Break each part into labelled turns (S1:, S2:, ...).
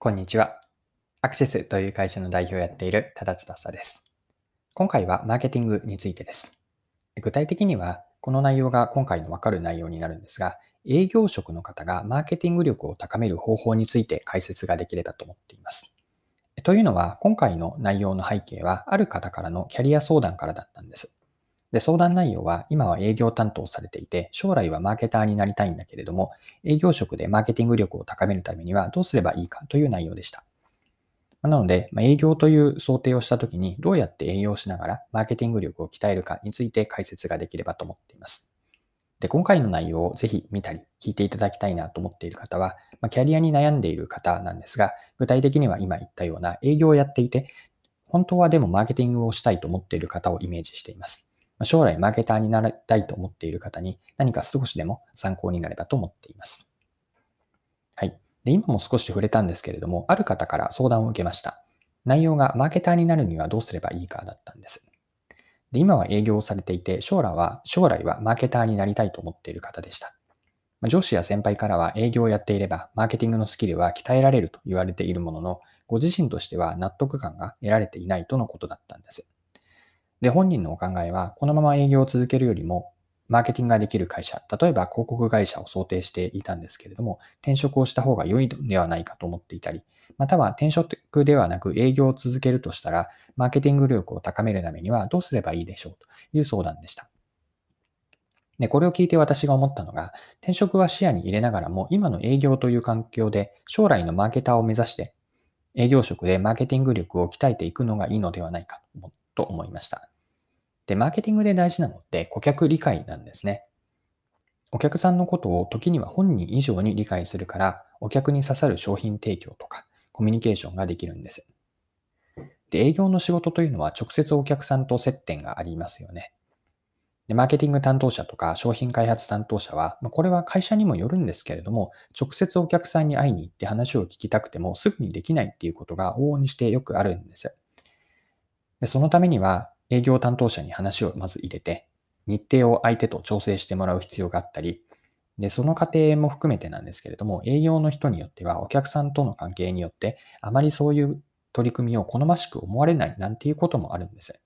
S1: こんにちは。アクシスという会社の代表をやっている多田翼です。今回はマーケティングについてです。具体的には、この内容が今回のわかる内容になるんですが、営業職の方がマーケティング力を高める方法について解説ができればと思っています。というのは、今回の内容の背景は、ある方からのキャリア相談からだったんです。で、相談内容は今は営業担当されていて、将来はマーケターになりたいんだけれども、営業職でマーケティング力を高めるためにはどうすればいいかという内容でした。なので、ま営業という想定をしたときにどうやって営業しながらマーケティング力を鍛えるかについて解説ができればと思っています。で、今回の内容をぜひ見たり聞いていただきたいなと思っている方は、まキャリアに悩んでいる方なんですが、具体的には今言ったような営業をやっていて、本当はでもマーケティングをしたいと思っている方をイメージしています。将来マーケターになりたいと思っている方に何か少しでも参考になればと思っています。はい。で今も少し触れたんですけれども、ある方から相談を受けました。内容がマーケターになるにはどうすればいいかだったんです。で今は営業をされていて、将来は、将来はマーケターになりたいと思っている方でした。上司や先輩からは営業をやっていれば、マーケティングのスキルは鍛えられると言われているものの、ご自身としては納得感が得られていないとのことだったんです。で、本人のお考えは、このまま営業を続けるよりも、マーケティングができる会社、例えば広告会社を想定していたんですけれども、転職をした方が良いのではないかと思っていたり、または転職ではなく営業を続けるとしたら、マーケティング力を高めるためにはどうすればいいでしょうという相談でした。で、これを聞いて私が思ったのが、転職は視野に入れながらも、今の営業という環境で将来のマーケターを目指して、営業職でマーケティング力を鍛えていくのがいいのではないかと思と思いました。で、マーケティングで大事なのって顧客理解なんですね。お客さんのことを時には本人以上に理解するから、お客に刺さる商品提供とかコミュニケーションができるんです。で、営業の仕事というのは直接お客さんと接点がありますよね。で、マーケティング担当者とか商品開発担当者はま、これは会社にもよるんですけれども、直接お客さんに会いに行って話を聞きたくてもすぐにできないっていうことが往々にしてよくあるんです。でそのためには、営業担当者に話をまず入れて、日程を相手と調整してもらう必要があったり、で、その過程も含めてなんですけれども、営業の人によってはお客さんとの関係によって、あまりそういう取り組みを好ましく思われないなんていうこともあるんです。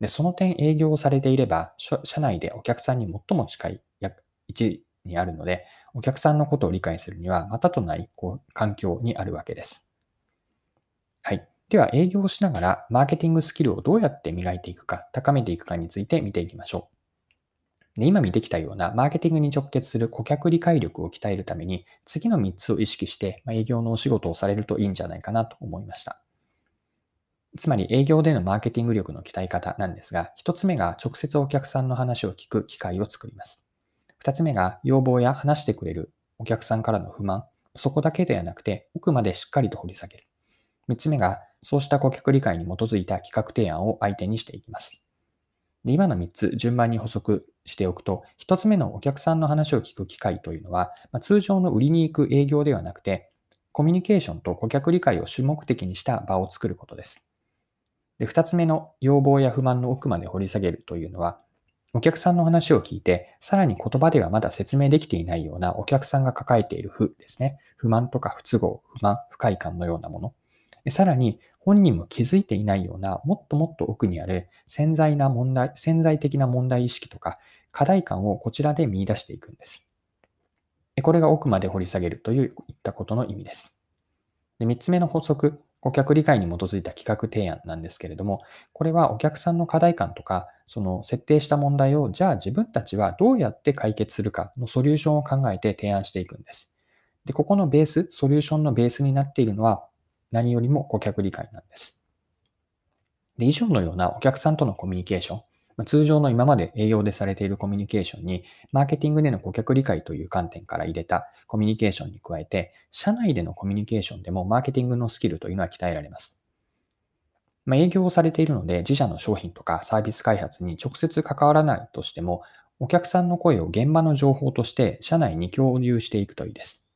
S1: で、その点営業をされていれば、社内でお客さんに最も近い位置にあるので、お客さんのことを理解するには、またとないこう環境にあるわけです。はい。では、営業をしながら、マーケティングスキルをどうやって磨いていくか、高めていくかについて見ていきましょう。で今見てきたような、マーケティングに直結する顧客理解力を鍛えるために、次の3つを意識して、ま営業のお仕事をされるといいんじゃないかなと思いました。つまり、営業でのマーケティング力の鍛え方なんですが、1つ目が直接お客さんの話を聞く機会を作ります。2つ目が要望や話してくれるお客さんからの不満、そこだけではなくて、奥までしっかりと掘り下げる。3つ目がそうした顧客理解に基づいた企画提案を相手にしていきます。で今の3つ順番に補足しておくと、1つ目のお客さんの話を聞く機会というのは、まあ、通常の売りに行く営業ではなくて、コミュニケーションと顧客理解を主目的にした場を作ることです。で2つ目の要望や不満の奥まで掘り下げるというのは、お客さんの話を聞いて、さらに言葉ではまだ説明できていないようなお客さんが抱えている不ですね。不満とか不都合、不満、不快感のようなもの。さらに本人も気づいていないようなもっともっと奥にある潜在な問題、潜在的な問題意識とか課題感をこちらで見出していくんです。これが奥まで掘り下げるといういったことの意味です。で3つ目の法則、顧客理解に基づいた企画提案なんですけれども、これはお客さんの課題感とか、その設定した問題を、じゃあ自分たちはどうやって解決するかのソリューションを考えて提案していくんです。で、ここのベース、ソリューションのベースになっているのは何よりも顧客理解なんです。で、以上のようなお客さんとのコミュニケーション、通常の今まで営業でされているコミュニケーションに、マーケティングでの顧客理解という観点から入れたコミュニケーションに加えて、社内でのコミュニケーションでもマーケティングのスキルというのは鍛えられます。まあ、営業をされているので、自社の商品とかサービス開発に直接関わらないとしても、お客さんの声を現場の情報として社内に共有していくといいです。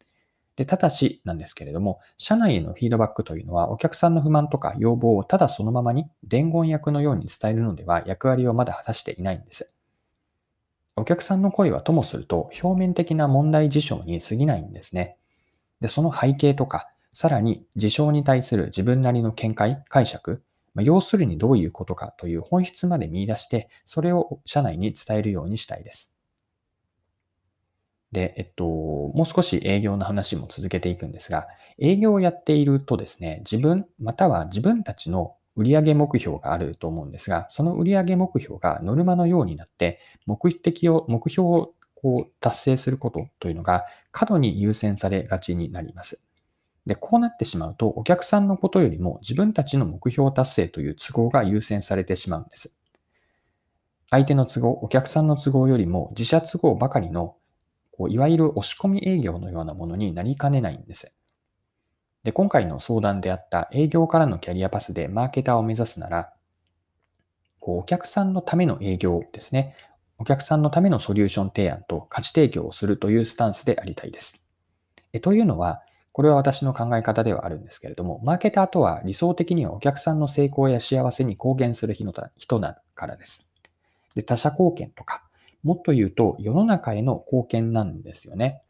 S1: で、ただしなんですけれども、社内へのフィードバックというのは、お客さんの不満とか要望をただそのままに伝言役のように伝えるのでは役割をまだ果たしていないんです。お客さんの声はともすると表面的な問題事象に過ぎないんですね。で、その背景とか、さらに事象に対する自分なりの見解、解釈、ま、要するにどういうことかという本質まで見出して、それを社内に伝えるようにしたいです。で、えっと、もう少し営業の話も続けていくんですが、営業をやっているとですね、自分、または自分たちの売上目標があると思うんですが、その売上目標がノルマのようになって、目的を、目標をこう達成することというのが過度に優先されがちになります。で、こうなってしまうと、お客さんのことよりも自分たちの目標達成という都合が優先されてしまうんです。相手の都合、お客さんの都合よりも自社都合ばかりの、こういわゆる押し込み営業のようなものになりかねないんです。で、今回の相談であった営業からのキャリアパスでマーケターを目指すなら、こうお客さんのための営業ですね。お客さんのためのソリューション提案と価値提供をするというスタンスでありたいです。えというのは、これは私の考え方ではあるんですけれども、マーケターとは理想的にはお客さんの成功や幸せに貢献する人だからです。で、他者貢献とか、もっと言うと世の中への貢献なんですよね。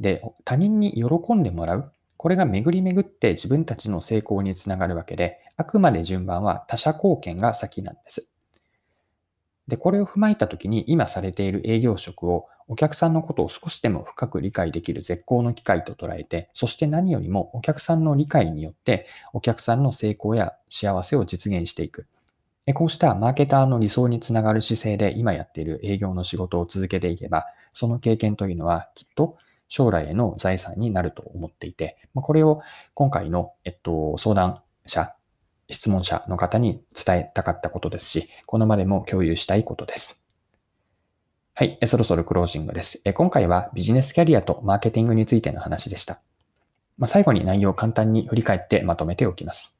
S1: で、他人に喜んでもらう。これが巡り巡って自分たちの成功につながるわけで、あくまで順番は他者貢献が先なんです。で、これを踏まえたときに今されている営業職をお客さんのことを少しでも深く理解できる絶好の機会と捉えて、そして何よりもお客さんの理解によってお客さんの成功や幸せを実現していく。こうしたマーケターの理想につながる姿勢で今やっている営業の仕事を続けていけば、その経験というのはきっと将来への財産になると思っていて、これを今回の、えっと、相談者質問者の方に伝えたかったことですし、この場でも共有したいことです。はい、そろそろクロージングです。今回はビジネスキャリアとマーケティングについての話でした。ま、最後に内容を簡単に振り返ってまとめておきます。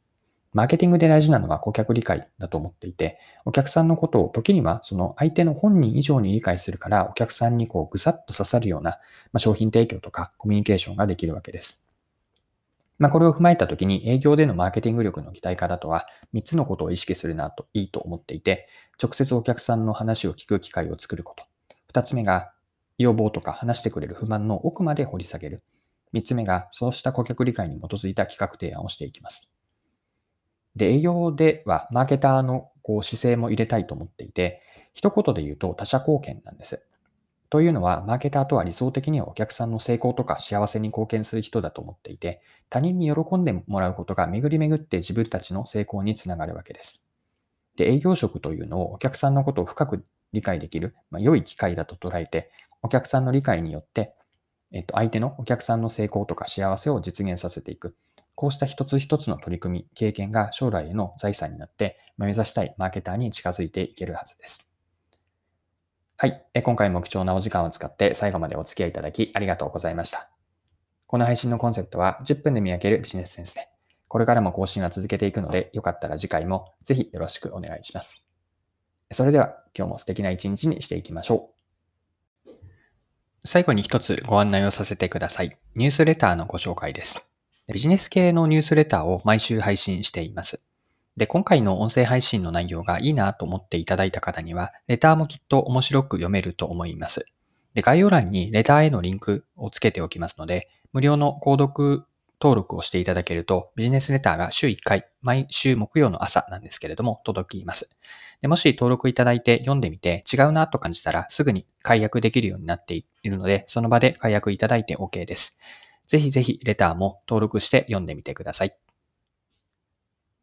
S1: マーケティングで大事なのは顧客理解だと思っていて、お客さんのことを時にはその相手の本人以上に理解するから、お客さんにこうぐさっと刺さるような、ま商品提供とかコミュニケーションができるわけです。まあ、これを踏まえたときに営業でのマーケティング力の擬態化だとは3つのことを意識するなといいと思っていて、直接お客さんの話を聞く機会を作ること。2つ目が要望とか話してくれる不満の奥まで掘り下げる。3つ目がそうした顧客理解に基づいた企画提案をしていきます。で、営業ではマーケターのこう姿勢も入れたいと思っていて、一言で言うと他者貢献なんです。というのは、マーケターとは理想的にはお客さんの成功とか幸せに貢献する人だと思っていて、他人に喜んでもらうことが巡り巡って自分たちの成功につながるわけです。で、営業職というのをお客さんのことを深く理解できる、まあ、良い機会だと捉えて、お客さんの理解によって、えっと、相手のお客さんの成功とか幸せを実現させていく。こうした一つ一つの取り組み、経験が将来への財産になって、目指したいマーケターに近づいていけるはずです。はい。今回も貴重なお時間を使って最後までお付き合いいただきありがとうございました。この配信のコンセプトは10分で見分けるビジネスセンスで、これからも更新は続けていくので、よかったら次回もぜひよろしくお願いします。それでは今日も素敵な一日にしていきましょう。最後に一つご案内をさせてください。ニュースレターのご紹介です。ビジネス系のニュースレターを毎週配信しています。で、今回の音声配信の内容がいいなと思っていただいた方には、レターもきっと面白く読めると思います。で、概要欄にレターへのリンクをつけておきますので、無料の購読登録をしていただけると、ビジネスレターが週1回、毎週木曜の朝なんですけれども、届きます。でもし登録いただいて読んでみて違うなと感じたら、すぐに解約できるようになっているので、その場で解約いただいて OK です。ぜひぜひレターも登録して読んでみてください。